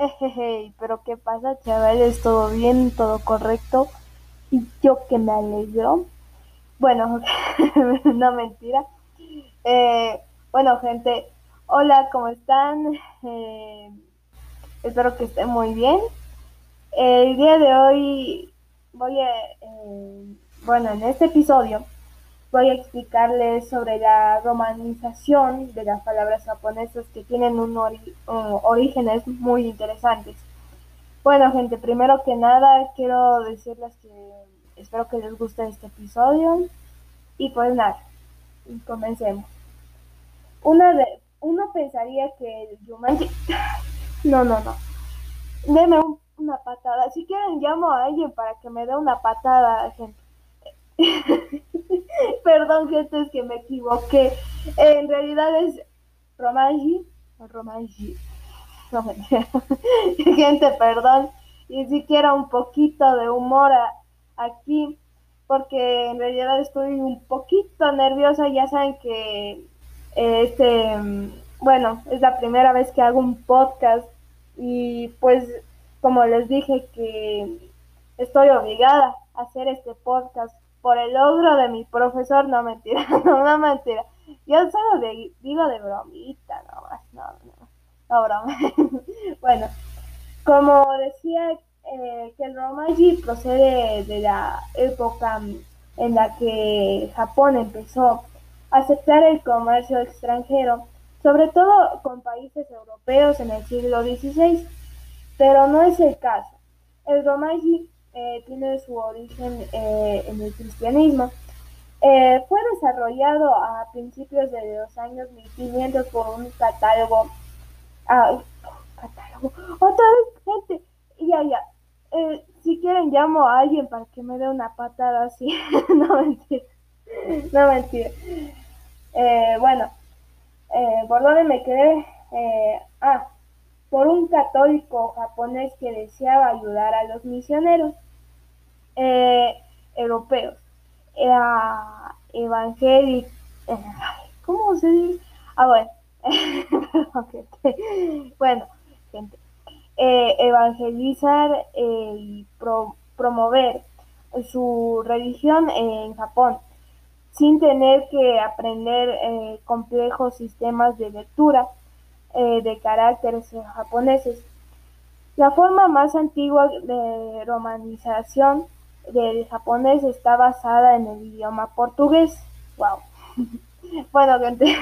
Hey, pero ¿qué pasa, chavales? ¿Todo bien? ¿Todo correcto? Y yo que me alegro. Bueno, no mentira. Eh, bueno, gente, hola, ¿cómo están? Eh, espero que estén muy bien. El día de hoy voy a, eh, bueno, en este episodio voy a explicarles sobre la romanización de las palabras japonesas que tienen un orígenes muy interesantes. Bueno, gente, primero que nada quiero decirles que espero que les guste este episodio y pues nada, comencemos. Una de, uno pensaría que el. No, no, no. Deme una patada. Si quieren llamo a alguien para que me dé una patada, gente. Perdón, gente, es que me equivoqué. En realidad es Romanji. Romanji. gente, perdón. Y si quiero un poquito de humor aquí, porque en realidad estoy un poquito nerviosa. Ya saben que este, bueno, es la primera vez que hago un podcast y pues como les dije que estoy obligada a hacer este podcast por el logro de mi profesor, no mentira, no, mentira. Yo solo digo de bromita, no más, no, no, no broma. bueno, como decía eh, que el Romaji procede de la época en la que Japón empezó a aceptar el comercio extranjero, sobre todo con países europeos en el siglo XVI, pero no es el caso. El Romaji eh, tiene su origen eh, en el cristianismo. Eh, fue desarrollado a principios de los años 1500 por un catálogo. Ah, catálogo. Otra vez, gente. Ya, ya. si quieren, llamo a alguien para que me dé una patada así. no mentira. No mentira. bueno, ¿por dónde me quedé? ah, por un católico japonés que deseaba ayudar a los misioneros eh, europeos. Era evangélico. ¿Cómo se dice? Ah, bueno. bueno, gente. Eh, evangelizar eh, y promover su religión en Japón sin tener que aprender eh, complejos sistemas de lectura de caracteres japoneses. La forma más antigua de romanización del japonés está basada en el idioma portugués. Wow. bueno, gente,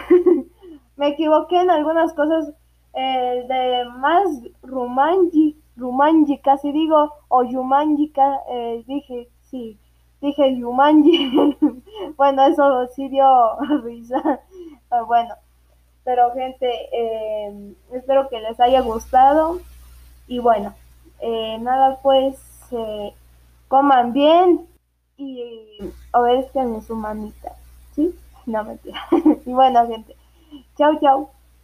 me equivoqué en algunas cosas eh, de más rumanji, rumanji casi digo, o yumanji, eh, dije, sí, dije yumanji. bueno, eso sí dio risa. Ah, bueno, pero gente, eh, espero que les haya gustado. Y bueno, nada, pues coman bien y obedezcan a su mamita, ¿sí? No mentira. y bueno, gente, chau, chau.